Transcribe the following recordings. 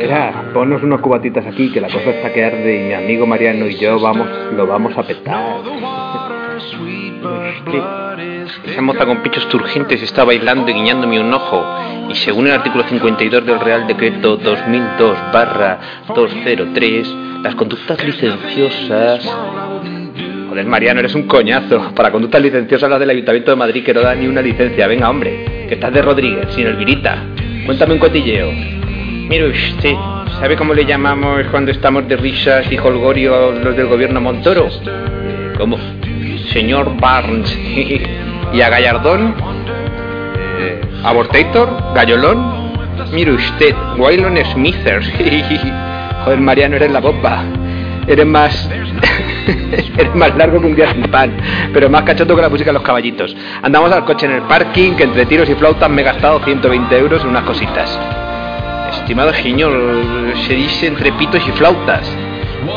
Camarera, ponnos unos cubatitas aquí, que la cosa está que arde y mi amigo Mariano y yo vamos, lo vamos a petar. Esa moza con pichos turgentes está bailando y guiñándome un ojo. Y según el artículo 52 del Real Decreto 2002-203, las conductas licenciosas Joder, Mariano, eres un coñazo. Para conductas licenciosas las del Ayuntamiento de Madrid que no da ni una licencia. Venga, hombre, que estás de Rodríguez, sin el virita. Cuéntame un cotilleo. Mire usted, ¿sabe cómo le llamamos cuando estamos de risas y holgorio los del gobierno Montoro? ¿Cómo? Señor Barnes. ¿Y a Gallardón? Eh, ¿Abortator? ¿Gallolón? Mire usted, Waylon Smithers. Joder, Mariano, eres la bomba. Eres más... Eres más largo que un día sin pan, pero más cachoto que la música de los caballitos. Andamos al coche en el parking, que entre tiros y flautas me he gastado 120 euros en unas cositas. Estimado señor, se dice entre pitos y flautas.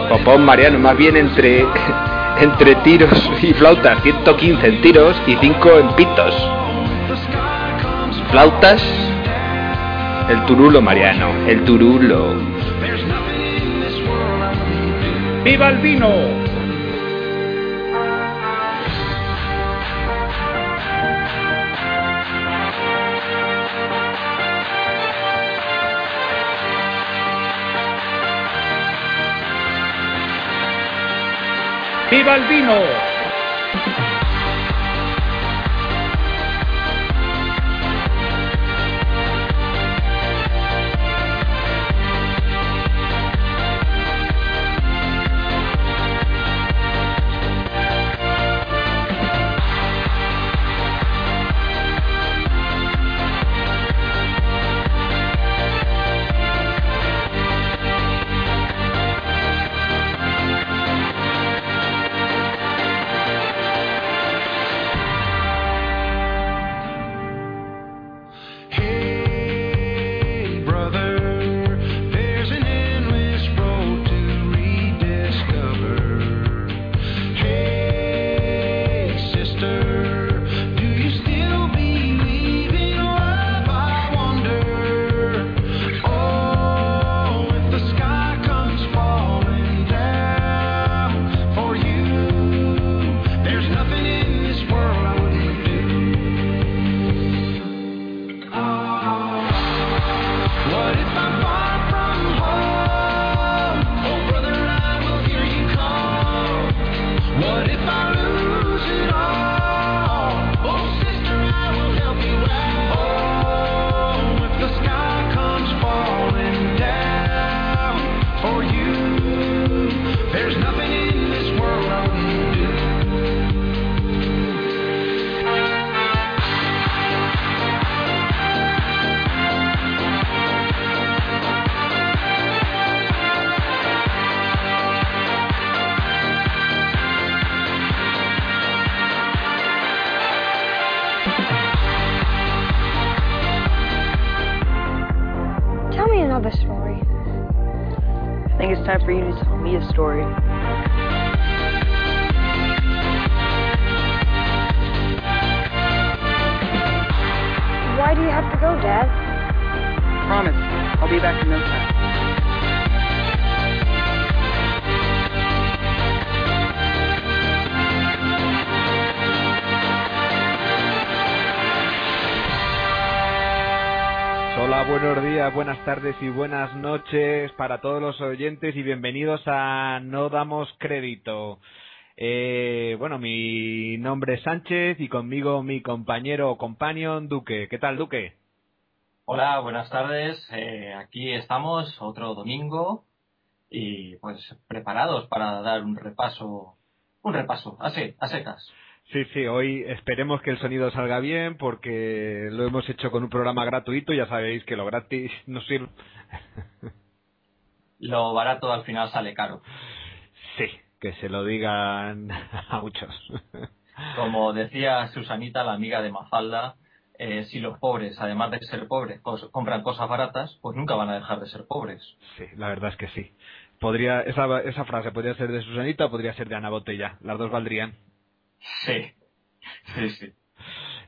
Popón Mariano, más bien entre, entre tiros y flautas. 115 en tiros y 5 en pitos. Flautas, el turulo Mariano, el turulo. ¡Viva el vino! ¡Viva el vino! have a story. I think it's time for you to tell me a story. Why do you have to go, Dad? Promise, I'll be back in no time. Buenos días, buenas tardes y buenas noches para todos los oyentes y bienvenidos a No Damos Crédito. Eh, bueno, mi nombre es Sánchez y conmigo mi compañero o companion Duque. ¿Qué tal, Duque? Hola, buenas tardes. Eh, aquí estamos otro domingo y pues preparados para dar un repaso, un repaso, así, a secas. Sí, sí, hoy esperemos que el sonido salga bien porque lo hemos hecho con un programa gratuito, ya sabéis que lo gratis no sirve. Lo barato al final sale caro. Sí, que se lo digan a muchos. Como decía Susanita, la amiga de Mafalda, eh, si los pobres, además de ser pobres, cos- compran cosas baratas, pues nunca van a dejar de ser pobres. Sí, la verdad es que sí. Podría, esa, esa frase podría ser de Susanita o podría ser de Ana Botella. Las dos valdrían. Sí, sí, sí.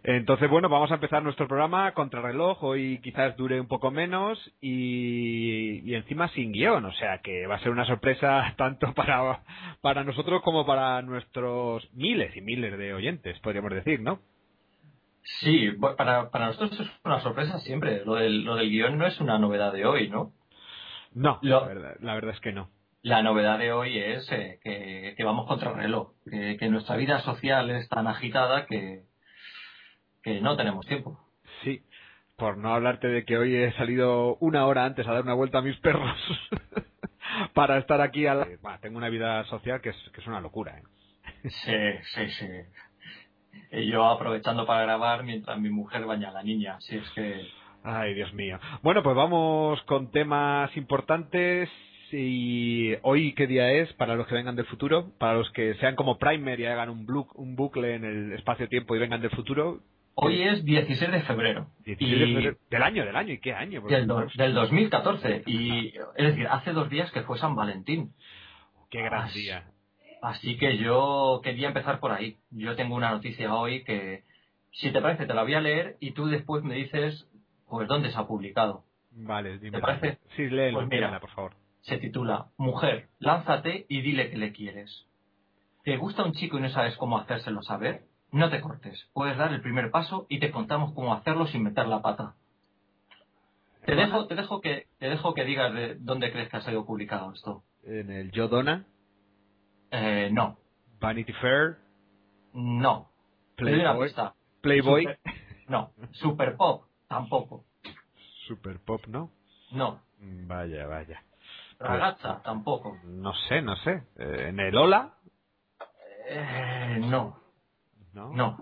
Entonces, bueno, vamos a empezar nuestro programa contrarreloj. Hoy quizás dure un poco menos y, y encima sin guion. O sea que va a ser una sorpresa tanto para, para nosotros como para nuestros miles y miles de oyentes, podríamos decir, ¿no? Sí, para, para nosotros es una sorpresa siempre. Lo del, lo del guion no es una novedad de hoy, ¿no? No, Lo- la, verdad, la verdad es que no. La novedad de hoy es eh, que, que vamos contra el reloj, que, que nuestra vida social es tan agitada que, que no tenemos tiempo. Sí, por no hablarte de que hoy he salido una hora antes a dar una vuelta a mis perros para estar aquí. A la... Tengo una vida social que es, que es una locura. ¿eh? Sí, sí, sí. Y yo aprovechando para grabar mientras mi mujer baña a la niña, si es que... Ay, Dios mío. Bueno, pues vamos con temas importantes. Y hoy, ¿qué día es? Para los que vengan del futuro, para los que sean como Primer y hagan un, blu- un bucle en el espacio-tiempo y vengan del futuro. Hoy es 16 de febrero. 16 de y febrero- del año, del año. ¿Y qué año? Del, do- del 2014. Y, es decir, hace dos días que fue San Valentín. Qué gran Así- día. Así que yo quería empezar por ahí. Yo tengo una noticia hoy que, si te parece, te la voy a leer y tú después me dices, pues, dónde se ha publicado. Vale, dime. ¿Te parece? Sí, Pues mira. léela, por favor. Se titula Mujer, lánzate y dile que le quieres. ¿Te gusta un chico y no sabes cómo hacérselo saber? No te cortes. Puedes dar el primer paso y te contamos cómo hacerlo sin meter la pata. Te dejo, te dejo que, te dejo que digas de dónde crees que ha sido publicado esto. En el Yo Donna, Eh, no, Vanity Fair, no. Playboy. Playboy, Super- no. Super Pop, tampoco. Super Pop, ¿no? No. Mm, Vaya, vaya. Ragazza, tampoco. No sé, no sé. Eh, ¿En el Hola? Eh, no, No. no.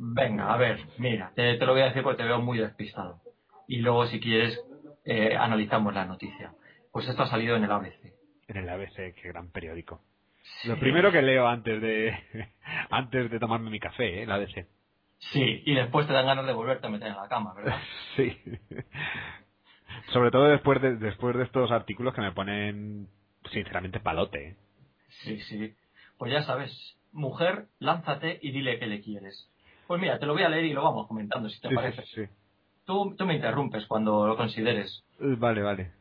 Venga, a ver, mira, te, te lo voy a decir porque te veo muy despistado. Y luego, si quieres, eh, analizamos la noticia. Pues esto ha salido en el ABC. En el ABC, qué gran periódico. Lo primero que leo antes de antes de tomarme mi café, ¿eh? el ABC. Sí, y después te dan ganas de volverte a meter en la cama, ¿verdad? Sí. Sobre todo después de después de estos artículos que me ponen sinceramente palote. ¿eh? Sí, sí. Pues ya sabes, mujer, lánzate y dile que le quieres. Pues mira, te lo voy a leer y lo vamos comentando, si te Sí, parece. sí, sí. Tú, tú me interrumpes cuando lo consideres. Eh, Vale, vale.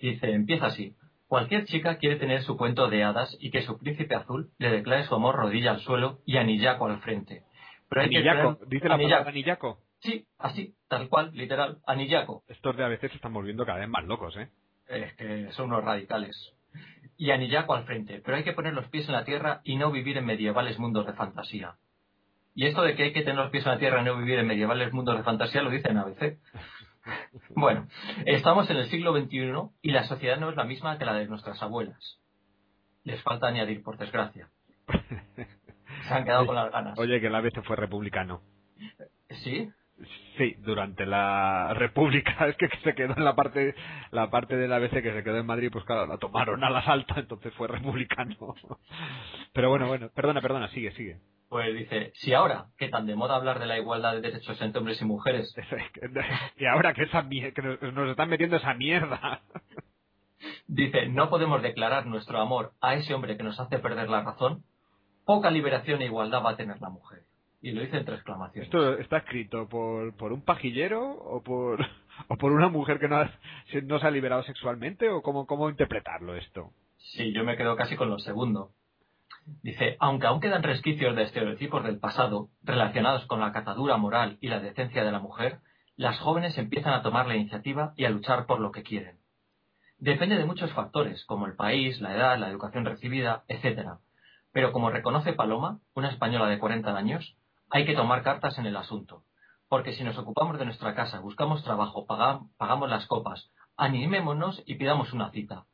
Dice, empieza así. Cualquier chica quiere tener su cuento de hadas y que su príncipe azul le declare su amor rodilla al suelo y anillaco al frente. Pero hay que dice la anillaco. palabra anillaco. Sí, así, tal cual, literal, anillaco. Estos de ABC se están volviendo cada vez más locos, ¿eh? Es que son unos radicales. Y anillaco al frente, pero hay que poner los pies en la tierra y no vivir en medievales mundos de fantasía. Y esto de que hay que tener los pies en la tierra y no vivir en medievales mundos de fantasía lo dice en ABC. Bueno, estamos en el siglo XXI y la sociedad no es la misma que la de nuestras abuelas. Les falta añadir, por desgracia. Se han quedado con las ganas. Oye, que el ABC fue republicano. ¿Sí? Sí, durante la República, es que se quedó en la parte, la parte del ABC que se quedó en Madrid, pues claro, la tomaron a la salta, entonces fue republicano. Pero bueno, bueno, perdona, perdona, sigue, sigue. Pues dice, si ahora, que tan de moda hablar de la igualdad de derechos entre hombres y mujeres, Y ahora que, esa que nos están metiendo esa mierda. dice, no podemos declarar nuestro amor a ese hombre que nos hace perder la razón, poca liberación e igualdad va a tener la mujer. Y lo dice entre exclamaciones. ¿Esto está escrito por, por un pajillero o por, o por una mujer que no, ha- se- no se ha liberado sexualmente o cómo, cómo interpretarlo esto? Sí, yo me quedo casi con lo segundo. Dice, aunque aún quedan resquicios de estereotipos del pasado relacionados con la catadura moral y la decencia de la mujer, las jóvenes empiezan a tomar la iniciativa y a luchar por lo que quieren. Depende de muchos factores, como el país, la edad, la educación recibida, etc. Pero como reconoce Paloma, una española de 40 años, hay que tomar cartas en el asunto. Porque si nos ocupamos de nuestra casa, buscamos trabajo, pagam- pagamos las copas, animémonos y pidamos una cita.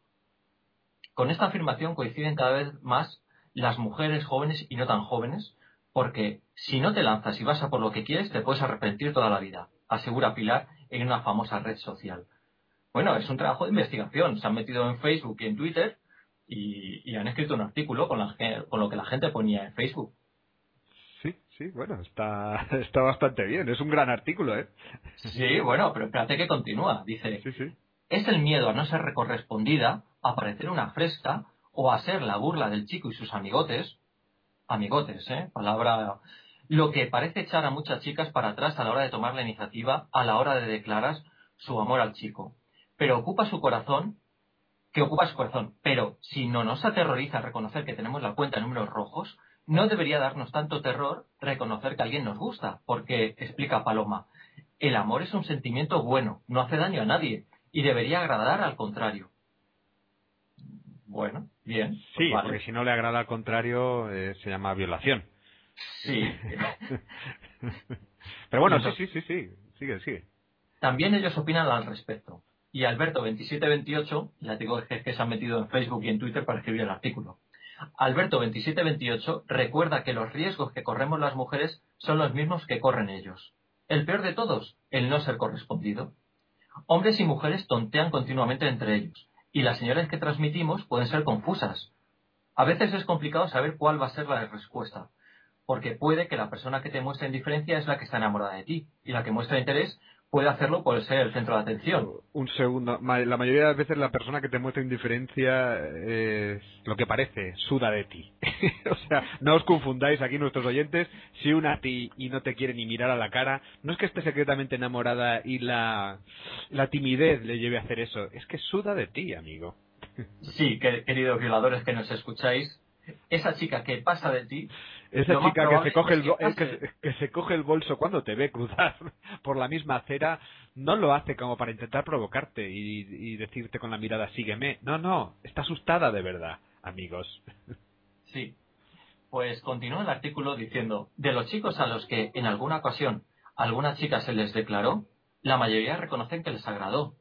Con esta afirmación coinciden cada vez más las mujeres jóvenes y no tan jóvenes, porque si no te lanzas y vas a por lo que quieres, te puedes arrepentir toda la vida, asegura Pilar en una famosa red social. Bueno, es un trabajo de investigación. Se han metido en Facebook y en Twitter y, han escrito un artículo con, la con lo que la gente ponía en Facebook. Sí, bueno, está, está bastante bien. Es un gran artículo, ¿eh? Sí, bueno, pero espérate que continúa. Dice, Sí, sí. es el miedo a no ser recorrespondida, a parecer una fresca o a ser la burla del chico y sus amigotes. Amigotes, ¿eh? Palabra lo que parece echar a muchas chicas para atrás a la hora de tomar la iniciativa, a la hora de declarar su amor al chico. Pero ocupa su corazón, que ocupa su corazón. Pero si no nos aterroriza reconocer que tenemos la cuenta en números rojos, no debería darnos tanto terror reconocer que alguien nos gusta, porque, explica Paloma, el amor es un sentimiento bueno, no hace daño a nadie, y debería agradar al contrario. Bueno, bien. pues Sí, vale. porque si no le agrada al contrario, eh, se llama violación. Sí. Pero bueno, sí, sí, sí, sí. Sigue, sigue. También ellos opinan al respecto. Y Alberto2728, ya digo que, que se ha metido en Facebook y en Twitter para escribir el artículo. Alberto2728 recuerda que los riesgos que corremos las mujeres son los mismos que corren ellos. El peor de todos, el no ser correspondido. Hombres y mujeres tontean continuamente entre ellos, y las señales que transmitimos pueden ser confusas. A veces es complicado saber cuál va a ser la respuesta, porque puede que la persona que te muestra indiferencia es la que está enamorada de ti, y la que muestra interés puede hacerlo por ser el centro de atención. Un segundo. La mayoría de las veces la persona que te muestra indiferencia es lo que parece, suda de ti. o sea, no os confundáis aquí nuestros oyentes. Si una a ti y no te quiere ni mirar a la cara, no es que esté secretamente enamorada y la, la timidez le lleve a hacer eso. Es que suda de ti, amigo. Sí, que- queridos violadores que nos escucháis, esa chica que pasa de ti, Esa chica que se, coge el, que eh, que, se- que se coge el bolso cuando te ve cruzar por la misma acera, no lo hace como para intentar provocarte y, y decirte con la mirada sígueme. No, no, está asustada de verdad, amigos. Sí. Pues continúa el artículo diciendo, de los chicos a los que en alguna ocasión alguna chica se les declaró, la mayoría reconocen que les agradó.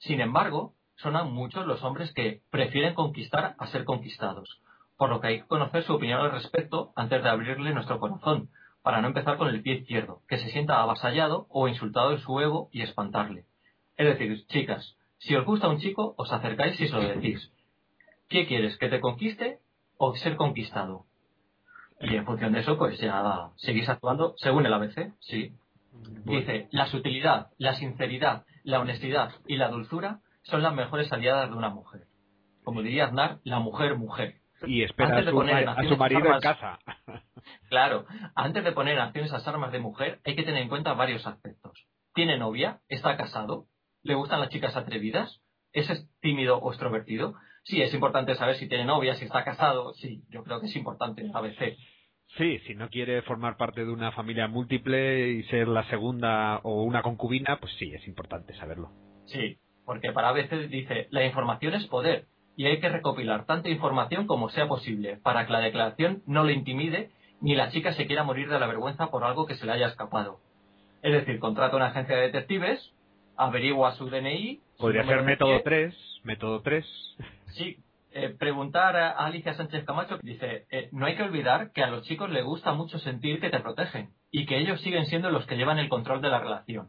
Sin embargo, son aún muchos los hombres que prefieren conquistar a ser conquistados, por lo que hay que conocer su opinión al respecto antes de abrirle nuestro corazón, para no empezar con el pie izquierdo, que se sienta avasallado o insultado en su ego y espantarle. Es decir, chicas, si os gusta un chico, os acercáis y se lo decís. ¿Qué quieres? ¿Que te conquiste o ser conquistado? Y en función de eso, pues ya seguís actuando según el ABC, sí. Dice, la sutilidad, la sinceridad, la honestidad y la dulzura son las mejores aliadas de una mujer. Como diría Aznar, la mujer mujer. Y espera a su, a marido en casa. Claro, antes de poner en acción esas armas de mujer, hay que tener en cuenta varios aspectos. ¿Tiene novia? ¿Está casado? ¿Le gustan las chicas atrevidas? ¿Es tímido o extrovertido? Sí, es importante saber si tiene novia, si está casado. Sí, yo creo que es importante, ABC. Sí, si no quiere formar parte de una familia múltiple y ser la segunda o una concubina, pues sí, es importante saberlo. Sí, porque para veces dice, la información es poder y hay que recopilar tanta información como sea posible para que la declaración no le intimide ni la chica se quiera morir de la vergüenza por algo que se le haya escapado. Es decir, contrata una agencia de detectives, averigua su DNI. Podría ser método pie. 3, método 3. Sí, eh, preguntar a Alicia Sánchez Camacho dice, eh, no hay que olvidar que a los chicos les gusta mucho sentir que te protegen y que ellos siguen siendo los que llevan el control de la relación.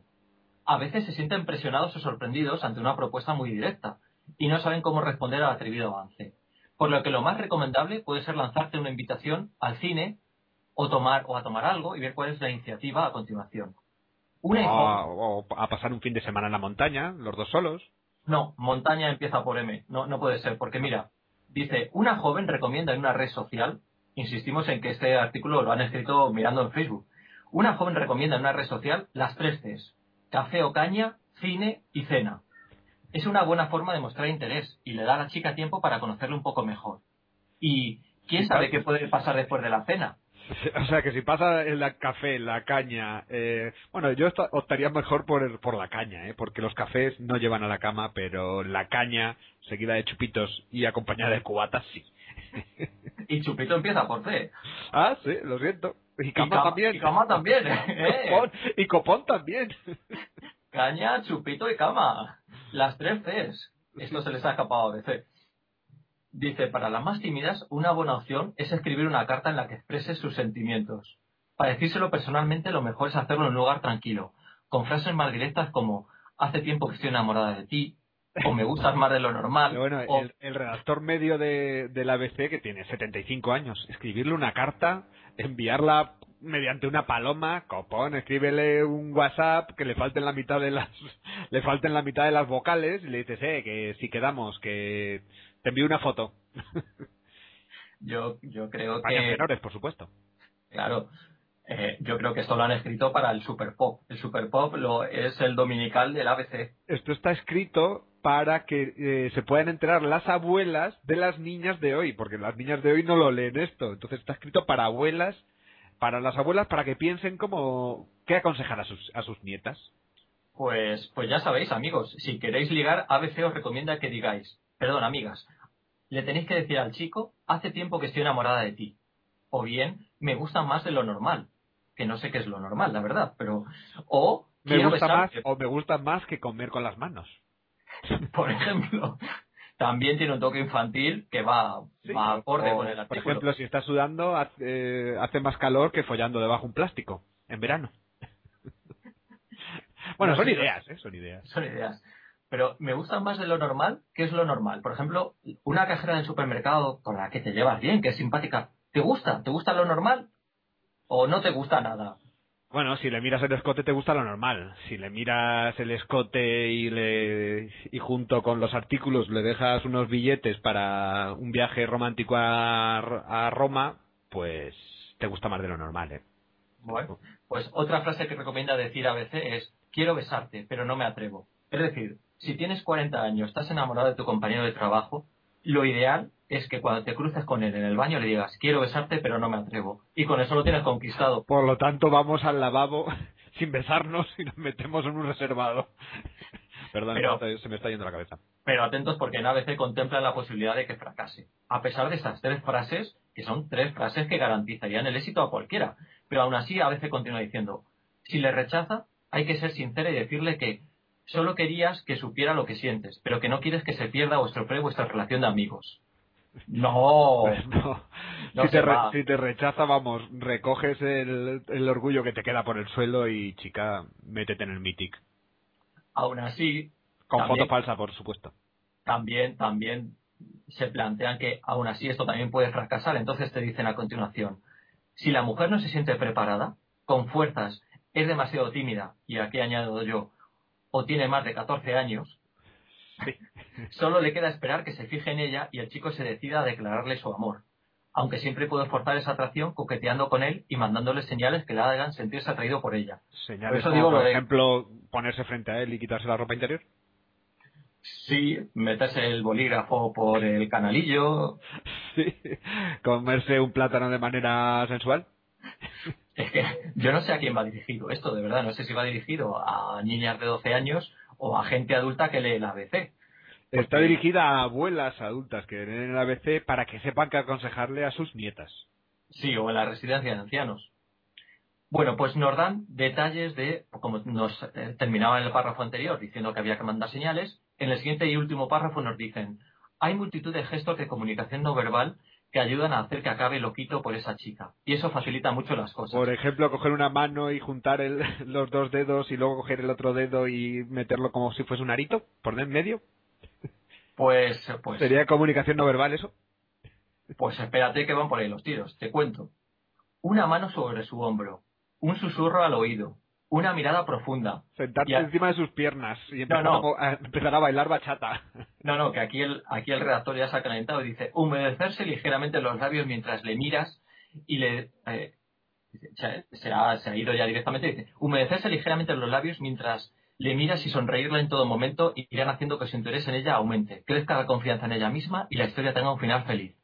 A veces se sienten presionados o sorprendidos ante una propuesta muy directa y no saben cómo responder al atrevido avance. Por lo que lo más recomendable puede ser lanzarte una invitación al cine o tomar o a tomar algo y ver cuál es la iniciativa a continuación. Una O, a pasar un fin de semana en la montaña, los dos solos. No, montaña empieza por M. No, no puede ser, porque mira, dice, una joven recomienda en una red social, insistimos en que este artículo lo han escrito mirando en Facebook, una joven recomienda en una red social las tres Cs, café o caña, cine y cena. Es una buena forma de mostrar interés y le da a la chica tiempo para conocerle un poco mejor. Y quién sabe qué puede pasar después de la cena. O sea, que si pasa el café, la caña... Eh, bueno, yo optaría mejor por, el- por la caña, ¿eh? porque los cafés no llevan a la cama, pero la caña, seguida de chupitos y acompañada de cubatas, sí. Y Chupito empieza por C. Ah, sí, lo siento. Y cama cama- también. y cama también, ¿eh? Copón, y copón también. Caña, chupito y cama. Las tres Cs. Esto se les ha escapado a veces. Dice, para las más tímidas, una buena opción es escribir una carta en la que exprese sus sentimientos. Para decírselo personalmente, lo mejor es hacerlo en un lugar tranquilo, con frases más directas como, hace tiempo que estoy enamorada de ti, o me gustas más de lo normal, Pero bueno, o el, el redactor medio de, del ABC, que tiene 75 años, escribirle una carta, enviarla mediante una paloma, copón, escríbele un WhatsApp que le falten la mitad de las le falten la mitad de las vocales y le dices, eh, que si quedamos, que te envío una foto. yo, yo creo que... menores, por supuesto. Claro. Eh, yo creo que esto lo han escrito para el Super Pop. El Super Pop lo, es el dominical del ABC. Esto está escrito para que eh, se puedan enterar las abuelas de las niñas de hoy, porque las niñas de hoy no lo leen esto. Entonces está escrito para abuelas, para las abuelas, para que piensen como qué aconsejar a sus, a sus nietas. Pues, pues ya sabéis, amigos, si queréis ligar, ABC os recomienda que digáis, perdón, amigas, le tenéis que decir al chico, hace tiempo que estoy enamorada de ti. O bien, me gusta más de lo normal. Que no sé qué es lo normal, la verdad, pero. O. Me gusta más, o me gusta más que comer con las manos. Por ejemplo. También tiene un toque infantil que va, Sí, va acorde o, con el Por artículo. ejemplo, si estás sudando, hace, eh, hace más calor que follando debajo un plástico en verano. bueno, No, son sí, ideas, ¿eh? Son ideas. Son ideas. Pero me gusta más de lo normal. ¿Qué es lo normal? Por ejemplo, una cajera del supermercado con la que te llevas bien, que es simpática. ¿Te gusta? ¿Te gusta lo normal? ¿O no te gusta nada? Bueno, si le miras el escote te gusta lo normal. Si le miras el escote y le y junto con los artículos le dejas unos billetes para un viaje romántico a, a Roma, pues te gusta más de lo normal, ¿eh? Bueno, pues otra frase que recomienda decir a veces es quiero besarte, pero no me atrevo. Es decir, si tienes 40 años, estás enamorado de tu compañero de trabajo, lo ideal es que cuando te cruces con él en el baño le digas quiero besarte, pero no me atrevo. Y con eso lo tienes conquistado. Por lo tanto, vamos al lavabo sin besarnos y nos metemos en un reservado. Perdón, Pero- se me está yendo la cabeza. Pero atentos porque en ABC contemplan la posibilidad de que fracase. A pesar de estas tres frases, que son tres frases que garantizarían el éxito a cualquiera. Pero aún así ABC continúa diciendo, si le rechaza, hay que ser sincera y decirle que solo querías que supiera lo que sientes, pero que no quieres que se pierda o estropee vuestra relación de amigos. No, Pues no. no si, te re- va. si te rechaza, vamos, recoges el, el orgullo que te queda por el suelo y, chica, métete en el Mythic. aún así, Con También- foto falsa, por supuesto. también, también se plantean que aún así esto también puede fracasar. Entonces te dicen a continuación, si la mujer no se siente preparada, con fuerzas, es demasiado tímida, y aquí añado yo, o tiene más de 14 años, Sí. solo le queda esperar que se fije en ella y el chico se decida a declararle su amor. Aunque siempre puede forzar esa atracción coqueteando con él y mandándole señales que le hagan sentirse atraído por ella. Señales Por eso como, digo por de- ejemplo, ponerse frente a él y quitarse la ropa interior. Sí, meterse el bolígrafo por el canalillo, Sí. Comerse un plátano de manera sensual. Es que yo no sé a quién va dirigido esto, de verdad. No sé si va dirigido a niñas de 12 años o a gente adulta que lee el ABC. Está dirigida a abuelas adultas que leen el ABC para que sepan qué aconsejarle a sus nietas. Sí, o en la residencia de ancianos. Bueno, pues nos dan detalles de, como nos eh, terminaba en el párrafo anterior diciendo que había que mandar señales, en el siguiente y último párrafo nos dicen, hay multitud de gestos de comunicación no verbal que ayudan a hacer que acabe loquito por esa chica. Y eso facilita mucho las cosas. Por ejemplo, coger una mano y juntar el- los dos dedos y luego coger el otro dedo y meterlo como si fuese un arito por en medio. Pues, pues, ¿Sería comunicación no verbal eso? Pues espérate que van por ahí los tiros. Te cuento. Una mano sobre su hombro, un susurro al oído, una mirada profunda. Sentarse Ya. encima de sus piernas y empezar, no. A, mo- a empezar a bailar bachata. No, no, que aquí el, aquí el redactor ya se ha calentado y dice humedecerse ligeramente los labios mientras le miras y le... eh, se, se ha, se ha ido ya directamente y dice humedecerse ligeramente los labios mientras le miras y sonreírla en todo momento y irán haciendo que su interés en ella aumente, crezca la confianza en ella misma y la historia tenga un final feliz.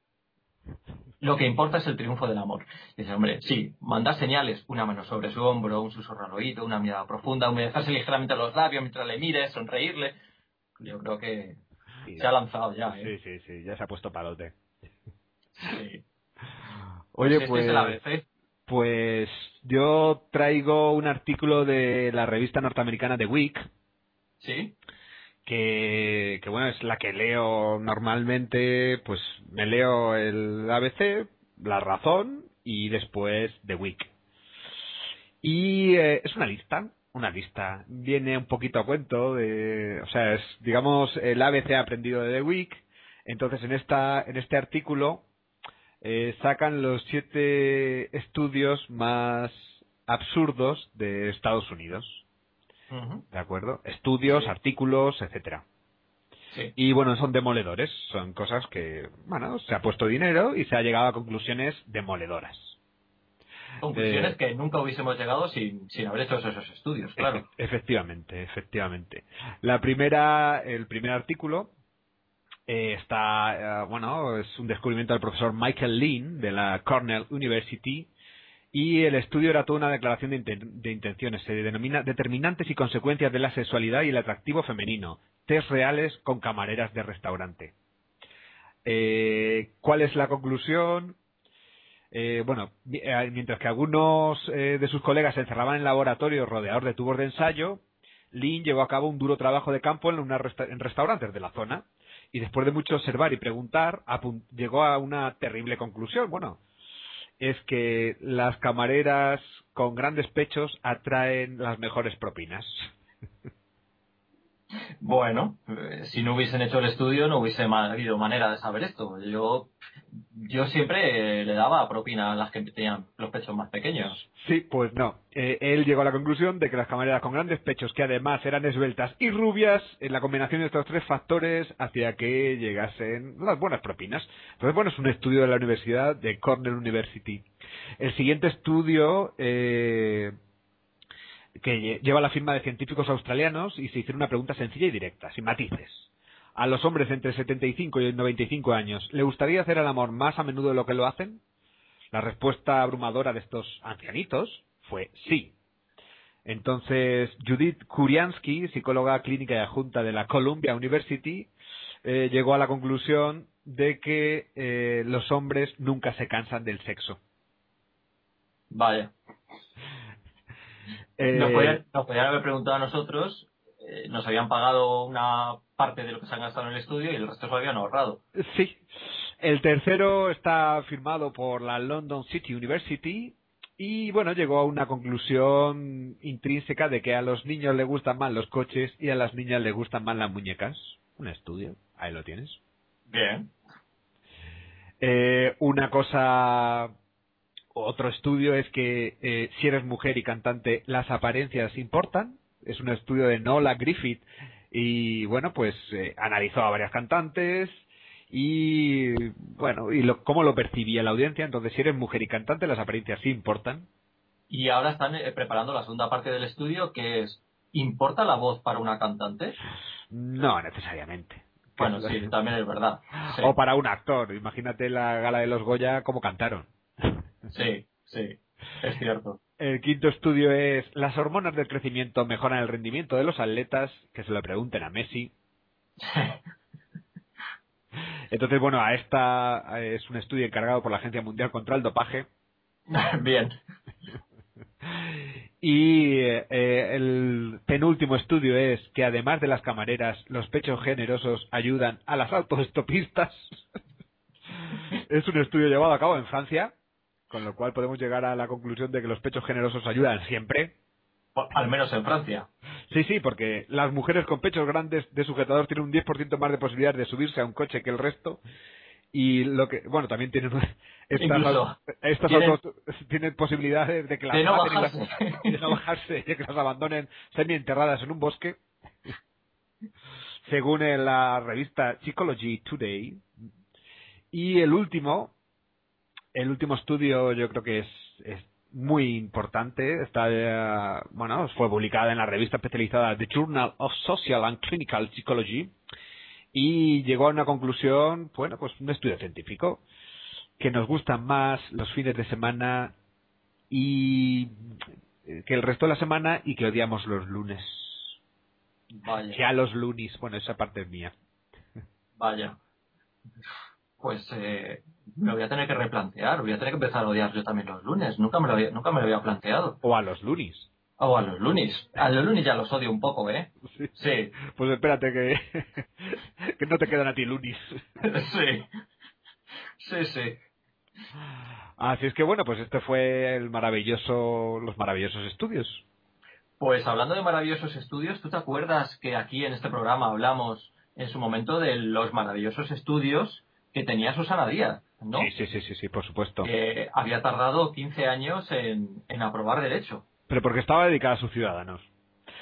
Lo que importa es el triunfo del amor. Dice, hombre, sí, mandar señales, una mano sobre su hombro, un susurro al oído, una mirada profunda, humedecerse ligeramente los labios mientras le mires, sonreírle. Yo creo que se ha lanzado ya, Sí, ¿eh? sí, sí, ya se ha puesto palote. Sí. Oye, este pues, es el ABC. pues yo traigo un artículo de la revista norteamericana The Week, ¿Sí? Que, bueno, es la que leo normalmente, pues me leo el ABC, La Razón y después The Week. Y eh, es una lista, una lista. Viene un poquito a cuento de, o sea, es, digamos, el ABC aprendido de The Week. Entonces en esta, en este artículo eh, sacan los siete estudios más absurdos de Estados Unidos. ¿De acuerdo? Estudios, Sí. artículos, etcétera. Sí. Y bueno, son demoledores, son cosas que, bueno, se ha puesto dinero y se ha llegado a conclusiones demoledoras. Conclusiones Eh, que nunca hubiésemos llegado sin, sin haber hecho esos estudios, claro. Efe- Efectivamente, efectivamente. La primera, el primer artículo eh, está, eh, bueno, es un descubrimiento del profesor Michael Lean de la Cornell University y el estudio era toda una declaración de, inten- de intenciones. Se denomina determinantes y consecuencias de la sexualidad y el atractivo femenino. Test reales con camareras de restaurante. Eh, ¿Cuál es la conclusión? Eh, bueno, eh, mientras que algunos eh, de sus colegas se encerraban en laboratorios rodeados de tubos de ensayo, Lin llevó a cabo un duro trabajo de campo en, una resta- en restaurantes de la zona y después de mucho observar y preguntar, llegó a una terrible conclusión. Bueno, es que las camareras con grandes pechos atraen las mejores propinas. Bueno, eh, si no hubiesen hecho el estudio no hubiese habido manera de saber esto. Yo, yo siempre eh, le daba propina a las que tenían los pechos más pequeños. Sí, pues no. Eh, él llegó a la conclusión de que las camareras con grandes pechos, que además eran esbeltas y rubias, en la combinación de estos tres factores hacía que llegasen las buenas propinas. Entonces, bueno, es un estudio de la Universidad de Cornell University. El siguiente estudio que lle- lleva la firma de científicos australianos y se hicieron una pregunta sencilla y directa, sin matices. A los hombres entre 75 y 95 años, ¿le gustaría hacer el amor más a menudo de lo que lo hacen? La respuesta abrumadora de estos ancianitos fue sí. Entonces, Judith Kuriansky, psicóloga clínica y adjunta de la Columbia University, eh, llegó a la conclusión de que eh, los hombres nunca se cansan del sexo. Vaya. Eh, Nos, podían, nos podían haber preguntado a nosotros, eh, nos habían pagado una parte de lo que se han gastado en el estudio y el resto se lo habían ahorrado. Sí. El tercero está firmado por la London City University y bueno, llegó a una conclusión intrínseca de que a los niños les gustan más los coches y a las niñas les gustan más las muñecas. Un estudio, ahí lo tienes. Bien. Eh, una cosa, otro estudio es que eh, si eres mujer y cantante, las apariencias importan. Es un estudio de Nola Griffith y bueno, pues eh, analizó a varias cantantes y bueno, y lo, cómo lo percibía la audiencia. Entonces, si eres mujer y cantante, las apariencias sí importan. Y ahora están eh, preparando la segunda parte del estudio que es, ¿importa la voz para una cantante? No necesariamente. Bueno, sí, también es verdad. Sí, O para un actor. Imagínate la gala de los Goya, cómo cantaron. Sí, sí, es cierto. El quinto estudio es las hormonas del crecimiento mejoran el rendimiento de los atletas, que se lo pregunten a Messi. Entonces, bueno, a esta es un estudio encargado por la Agencia Mundial contra el Dopaje. Bien. Y eh, el penúltimo estudio es que además de las camareras, los pechos generosos ayudan a las autoestopistas. es un estudio llevado a cabo en Francia, con lo cual podemos llegar a la conclusión de que los pechos generosos ayudan siempre. Al menos en Francia. Sí, sí, porque las mujeres con pechos grandes de sujetador tienen un 10% más de posibilidades de subirse a un coche que el resto. Y lo que, bueno, también tienen estas, Incluso estas tienen- autos tienen posibilidades de que las De no bajarse. y de no bajarse, y que las abandonen semi-enterradas en un bosque. Según la revista Psychology Today. Y el último, el último estudio yo creo que es, es muy importante. Está, eh, bueno, fue publicada en la revista especializada The Journal of Social and Clinical Psychology y llegó a una conclusión, bueno, pues un estudio científico, que nos gustan más los fines de semana y eh, que el resto de la semana y que odiamos los lunes. Vaya. Ya los lunes, bueno, esa parte es mía. Vaya. Pues eh, me lo voy a tener que replantear. Voy a tener que empezar a odiar yo también los lunes. Nunca me lo había, nunca me lo había planteado. O a los lunes. O a los lunes. A los lunes ya los odio un poco, ¿eh? Sí. Sí. Pues espérate que, que no te quedan a ti lunes. Sí. Sí, sí. Así es que bueno, pues este fue el maravilloso, los maravillosos estudios. Pues hablando de maravillosos estudios, ¿tú te acuerdas que aquí en este programa hablamos en su momento de los maravillosos estudios que tenía Susana Díaz, ¿no? Sí, sí, sí, sí, por supuesto. Que había tardado 15 años en, en aprobar derecho. Pero porque estaba dedicada a sus ciudadanos.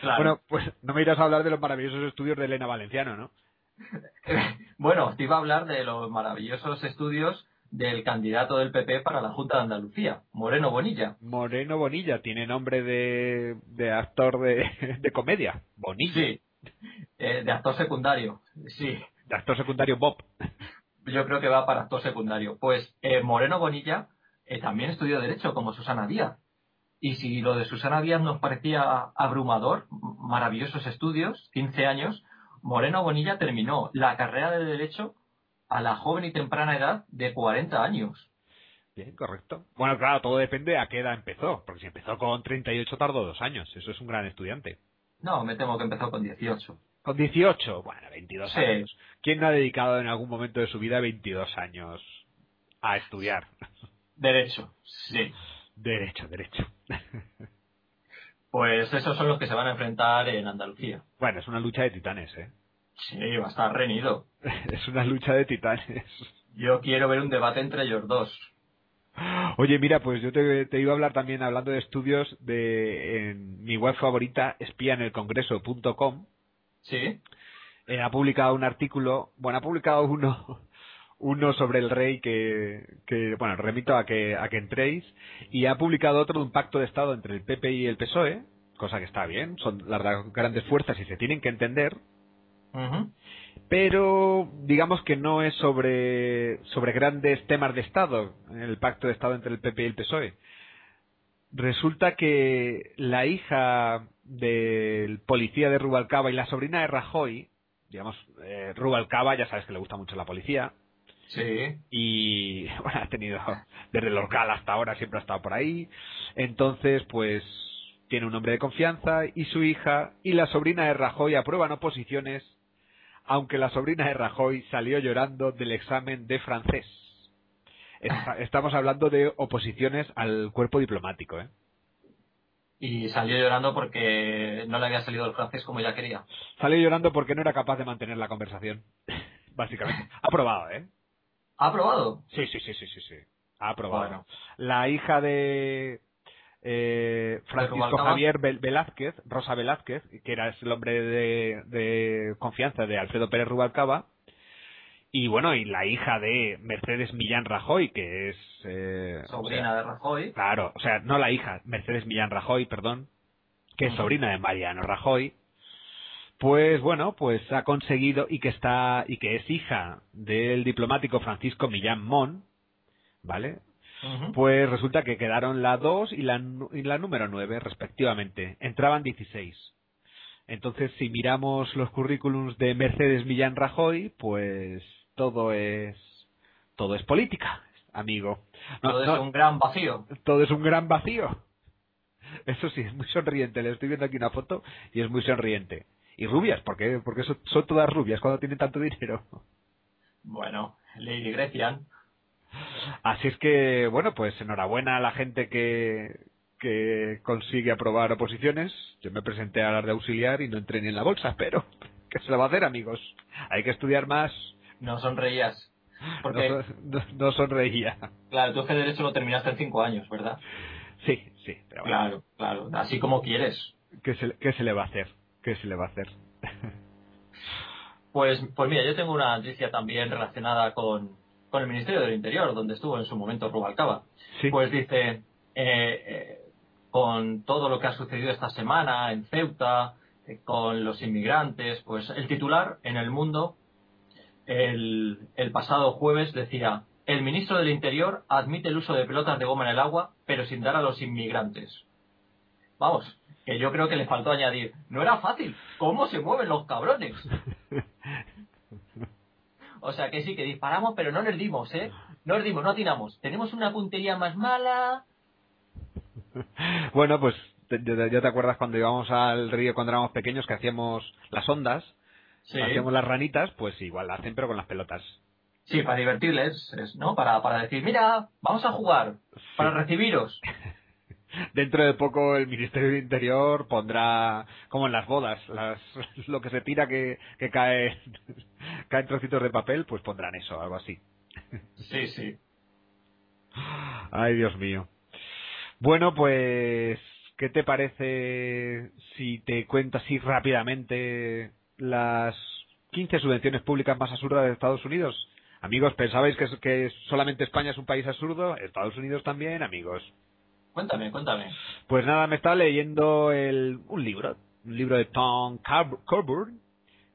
Claro. Bueno, pues no me irás a hablar de los maravillosos estudios de Elena Valenciano, ¿no? Bueno, te iba a hablar de los maravillosos estudios del candidato del PP para la Junta de Andalucía, Moreno Bonilla. Moreno Bonilla, tiene nombre de, de actor de, de comedia. Bonilla. Sí, eh, de actor secundario, sí. De actor secundario Bob. Yo creo que va para actor secundario. Pues eh, Moreno Bonilla eh, también estudió Derecho, como Susana Díaz. Y si lo de Susana Díaz nos parecía abrumador, maravillosos estudios, 15 años, Moreno Bonilla terminó la carrera de Derecho a la joven y temprana edad de 40 años. Bien, correcto. Bueno, claro, todo depende a qué edad empezó, porque si empezó con 38 tardó dos años, eso es un gran estudiante. No, me temo que empezó con 18. Con 18, bueno, 22 Sí. años. ¿Quién no ha dedicado en algún momento de su vida 22 años a estudiar? Derecho, sí. Derecho, derecho. Pues esos son los que se van a enfrentar en Andalucía. bueno, es una lucha de titanes, ¿eh? Sí, va a estar reñido. Es una lucha de titanes. Yo quiero ver un debate entre ellos dos. Oye, mira, pues yo te, te iba a hablar también, hablando de estudios, de en mi web favorita, espianelcongreso.com, Sí, eh, ha publicado un artículo, bueno, ha publicado uno, uno sobre el rey que, que bueno, remito a que, a que entréis, y ha publicado otro de un pacto de Estado entre el PP y el PSOE, cosa que está bien, son las grandes fuerzas y se tienen que entender, pero digamos que no es sobre, sobre grandes temas de Estado, el pacto de Estado entre el PP y el PSOE. Resulta que la hija del policía de Rubalcaba y la sobrina de Rajoy, digamos, eh, Rubalcaba ya sabes que le gusta mucho la policía, sí, y bueno, ha tenido desde el local hasta ahora siempre ha estado por ahí. Entonces pues tiene un hombre de confianza y su hija y la sobrina de Rajoy aprueban oposiciones aunque la sobrina de Rajoy salió llorando del examen de francés. Está- estamos hablando de oposiciones al cuerpo diplomático ¿eh? Y salió llorando porque no le había salido el francés como ella quería. salió llorando porque no era capaz de mantener la conversación básicamente ha aprobado ¿eh? ¿Ha aprobado? Sí, sí, sí, sí, sí, sí. Ha aprobado. Bueno. La hija de eh, Francisco? Javier Vel- Velázquez, Rosa Velázquez, que era el hombre de, de confianza de Alfredo Pérez Rubalcaba, y bueno, y la hija de Mercedes Millán Rajoy, que es... eh, o Sobrina sea, de Rajoy. Claro, o sea, no la hija, Mercedes Millán Rajoy, perdón, que es sobrina de Mariano Rajoy, pues bueno, pues ha conseguido y que está y que es hija del diplomático Francisco Millán Mon, ¿vale? Pues resulta que quedaron la 2 y la, y la número 9 respectivamente. Entraban 16. Entonces, si miramos los currículums de Mercedes Millán Rajoy, pues todo es todo es política, amigo. No, Todo es un gran vacío. todo es un gran vacío. Eso sí, es muy sonriente. Le estoy viendo aquí una foto y es muy sonriente. Y rubias, porque porque son, son todas rubias cuando tienen tanto dinero. Bueno, Lady Grecian. Así es que, bueno, pues enhorabuena a la gente que, que consigue aprobar oposiciones. Yo me presenté a las de auxiliar y no entré ni en la bolsa, pero ¿qué se va a hacer, amigos? Hay que estudiar más. No sonreías. Porque, No, son- no- no sonreía. claro, tú es que derecho lo terminaste en cinco años, ¿verdad? Sí, sí, pero bueno, Claro, claro. Así como quieres. ¿qué se, le- ¿qué se le va a hacer? ¿Qué se le va a hacer? Pues, pues mira, yo tengo una noticia también relacionada con, con el Ministerio del Interior, donde estuvo en su momento Rubalcaba. Sí. Pues dice, eh, eh, con todo lo que ha sucedido esta semana en Ceuta, eh, con los inmigrantes, pues el titular en el mundo el, pasado jueves decía, el ministro del Interior admite el uso de pelotas de goma en el agua, pero sin dar a los inmigrantes. Vamos, que yo creo que le faltó añadir, no era fácil, ¿cómo se mueven los cabrones? O sea que sí, que disparamos, pero no les dimos, ¿eh? No les dimos, no atinamos. Tenemos una puntería más mala. Bueno, pues ya te acuerdas cuando íbamos al río cuando éramos pequeños que hacíamos las ondas, Sí, hacíamos las ranitas, pues igual la hacen pero con las pelotas. sí para divertirles, es, ¿no? Para, para decir, mira, vamos a jugar, para recibiros. Dentro de poco el Ministerio del Interior pondrá, como en las bodas, las, lo que se tira que, que cae, caen trocitos de papel, pues pondrán eso, algo así. Sí, sí. Ay, Dios mío. Bueno, pues, ¿qué te parece si te cuento así rápidamente las 15 subvenciones públicas más absurdas de Estados Unidos? Amigos, ¿pensabais que, que solamente España es un país absurdo? Estados Unidos también, amigos. Cuéntame, cuéntame. Pues nada, me estaba leyendo el, un libro, un libro de Tom Coburn,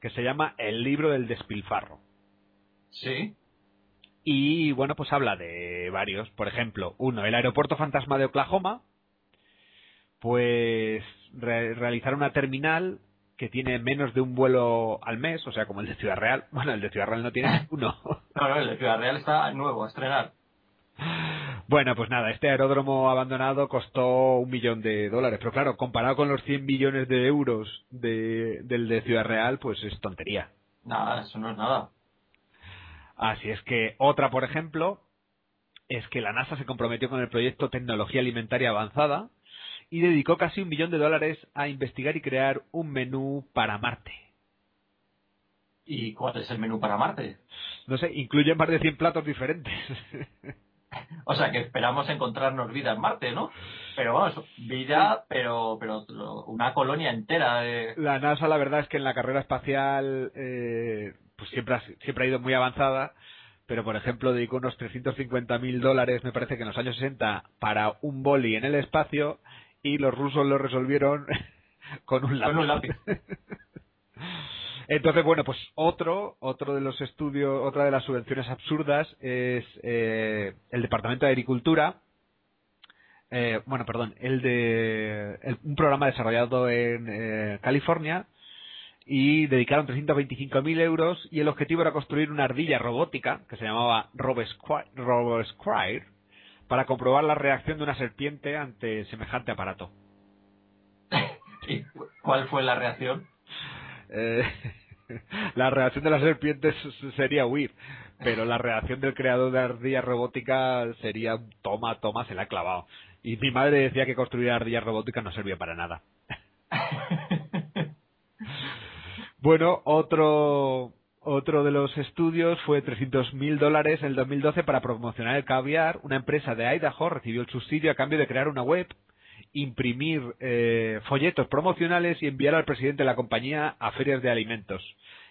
que se llama El libro del despilfarro. Sí. Y bueno, pues habla de varios. Por ejemplo, uno, el aeropuerto fantasma de Oklahoma, pues re- realizar una terminal que tiene menos de un vuelo al mes, o sea, como el de Ciudad Real. Bueno, el de Ciudad Real no tiene uno. No, no, el de Ciudad Real está nuevo, a estrenar. Bueno, pues nada, este aeródromo abandonado costó un millón de dólares, pero claro, comparado con los 100 millones de euros de, del de Ciudad Real, pues es tontería. Nada, eso no es nada. Así es que otra, por ejemplo, es que la NASA se comprometió con el proyecto Tecnología Alimentaria Avanzada y dedicó casi un millón de dólares a investigar y crear un menú para Marte. ¿Y cuál es el menú para Marte? No sé, incluye más de 100 platos diferentes. O sea, que esperamos encontrarnos vida en Marte, ¿no? Pero vamos, vida, pero, pero una colonia entera de... La NASA, la verdad es que en la carrera espacial eh, pues siempre ha, siempre ha ido muy avanzada, pero por ejemplo dedicó unos 350 mil dólares, me parece que en los años 60, para un boli en el espacio y los rusos lo resolvieron con un lápiz. Con un lápiz. Entonces, bueno, pues otro, otro de los estudios, otra de las subvenciones absurdas es eh, el Departamento de Agricultura. eh, bueno, perdón, el de el- un programa desarrollado en eh, California y dedicaron 325.000 euros y el objetivo era construir una ardilla robótica que se llamaba RoboSquire RoboSquire, para comprobar la reacción de una serpiente ante semejante aparato. ¿Y cu- cuál fue la reacción? Eh, la reacción de las serpientes sería huir, pero la reacción del creador de ardilla robótica sería toma, toma, se la ha clavado. Y mi madre decía que construir ardillas robóticas no servía para nada. Bueno, otro, otro de los estudios fue 300.000 dólares en el 2012 para promocionar el caviar. Una empresa de Idaho recibió el subsidio a cambio de crear una web, imprimir eh, folletos promocionales y enviar al presidente de la compañía a ferias de alimentos.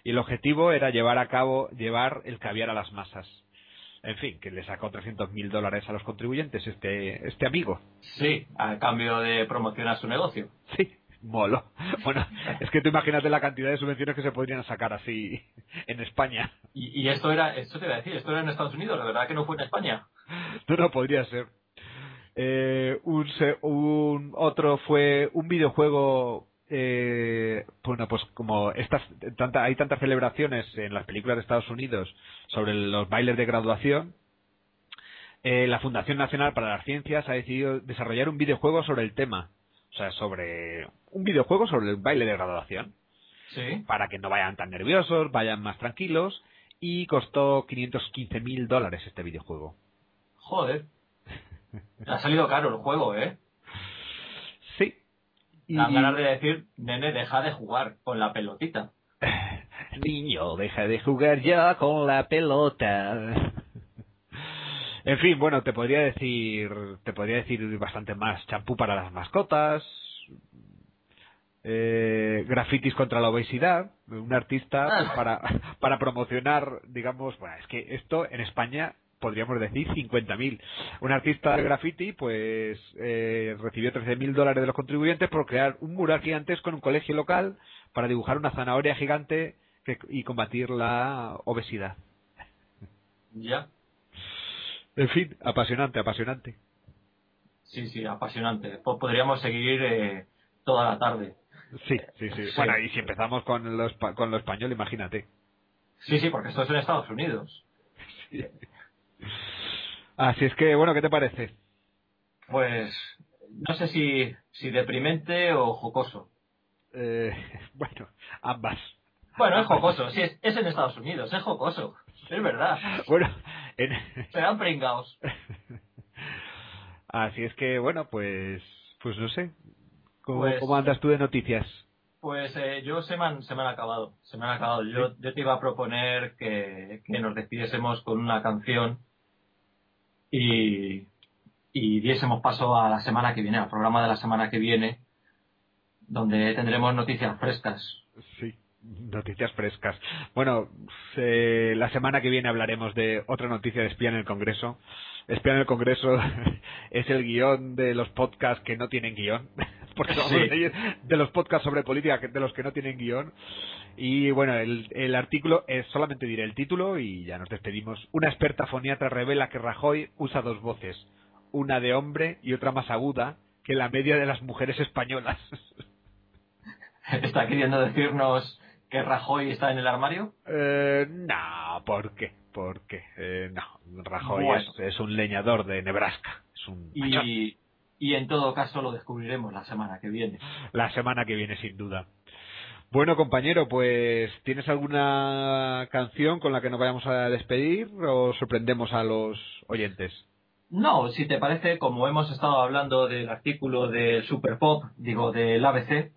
Y el objetivo era llevar a cabo, llevar el caviar a las masas. En fin, que le sacó 300.000 dólares a los contribuyentes este, este amigo. Sí, a cambio de promocionar su negocio. Sí, molo. Bueno, es que tú imagínate la cantidad de subvenciones que se podrían sacar así en España. Y, y esto era, esto te iba a decir, esto era en Estados Unidos, la verdad que no fue en España. No, no podría ser. Eh, un, un otro fue un videojuego. Eh, bueno, pues como estas, tanta, hay tantas celebraciones en las películas de Estados Unidos sobre los bailes de graduación, eh, la Fundación Nacional para las Ciencias ha decidido desarrollar un videojuego sobre el tema. O sea, sobre un videojuego sobre el baile de graduación. Sí. Para que no vayan tan nerviosos, vayan más tranquilos. Y costó 515 mil dólares este videojuego. Joder. Ha salido caro el juego, ¿eh? Sí. Y... Dan ganas de decir, nene, deja de jugar con la pelotita. Niño, deja de jugar ya con la pelota. En fin, bueno, te podría decir, te podría decir bastante más. Champú para las mascotas, eh, grafitis contra la obesidad, un artista pues, para, para promocionar, digamos, bueno, es que esto en España podríamos decir 50.000. Un artista de graffiti, pues, eh, recibió 13.000 dólares de los contribuyentes por crear un mural gigantesco en un colegio local para dibujar una zanahoria gigante que, y combatir la obesidad. Ya. En fin, apasionante, apasionante. Sí, sí, apasionante. Podríamos seguir eh, toda la tarde. Sí, sí, sí, Sí. Bueno, y si empezamos con lo, con lo español, imagínate. Sí, sí, porque esto es en Estados Unidos. Así es que, bueno, ¿qué te parece? Pues no sé si, si deprimente o jocoso. Eh, bueno, ambas. Bueno, es jocoso, sí, es, es en Estados Unidos, es jocoso. Es verdad. Bueno, en... Se dan pringaos. así es que, bueno, pues, pues no sé. ¿Cómo, Pues- cómo andas tú de noticias? Pues eh, yo se me, han, se me han acabado, se me han acabado. Yo, yo te iba a proponer que, que nos despidiésemos con una canción y, y diésemos paso a la semana que viene, al programa de la semana que viene, donde tendremos noticias frescas. Sí. Noticias frescas. Bueno, eh, la semana que viene hablaremos de otra noticia de espía en el Congreso. Espía en el Congreso es el guion de los podcasts que no tienen guion. Porque somos Sí. de los podcasts sobre política de los que no tienen guion. Y bueno, el, el artículo es solamente diré el título y ya nos despedimos. Una experta foniatra revela que Rajoy usa dos voces, una de hombre y otra más aguda que la media de las mujeres españolas. ¿Está queriendo decirnos que Rajoy está en el armario? Eh, no, ¿por qué? ¿Por qué? Eh, no, Rajoy Bueno. es, es un leñador de Nebraska. Es un machón. Y, y en todo caso lo descubriremos la semana que viene. La semana que viene, sin duda. Bueno, compañero, pues ¿tienes alguna canción con la que nos vayamos a despedir o sorprendemos a los oyentes? No, si te parece, como hemos estado hablando del artículo de Super Pop, digo del ABC.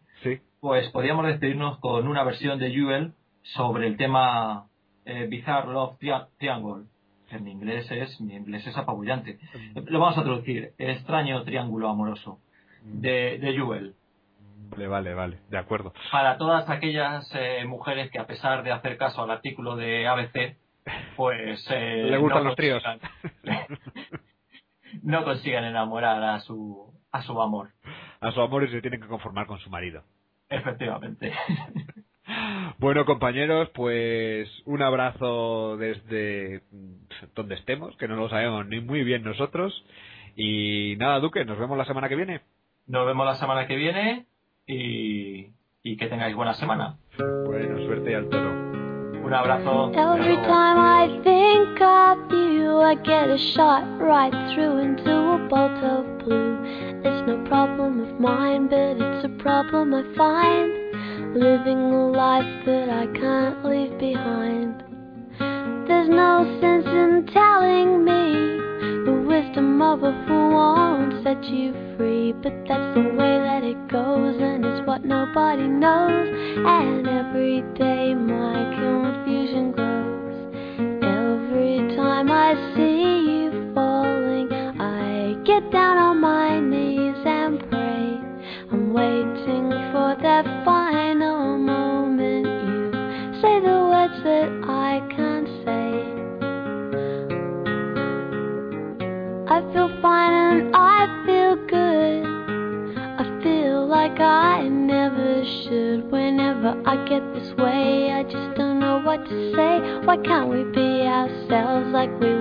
Pues podríamos despedirnos con una versión de Jewel sobre el tema eh, Bizarre Love Tria- Triangle. En inglés es, mi inglés es apabullante. Lo vamos a traducir, extraño triángulo amoroso, de, de Jewel. Vale, vale, vale, de acuerdo. Para todas aquellas eh, mujeres que a pesar de hacer caso al artículo de ABC, pues eh, Le gustan no los tríos. no consigan enamorar a su, a su amor. A su amor y se tienen que conformar con su marido. Efectivamente. Bueno, compañeros, pues un abrazo desde donde estemos, que no lo sabemos ni muy bien nosotros. Y nada, Duque, nos vemos la semana que viene. Nos vemos la semana que viene y, y que tengáis buena semana. Bueno, suerte y al toro. Un abrazo. Hasta Every luego. time I think of you, I get a shot right through into a bolt of blue. It's no problem of mine, but it's a problem I find. Living a life that I can't leave behind. There's no sense in telling me the wisdom of a fool won't set you free, but that's the way that it goes, and it's what nobody knows. And every day my confusion grows. Every time I that final moment. You say the words that I can't say. I feel fine and I feel good. I feel like I never should. Whenever I get this way, I just don't know what to say. Why can't we be ourselves like we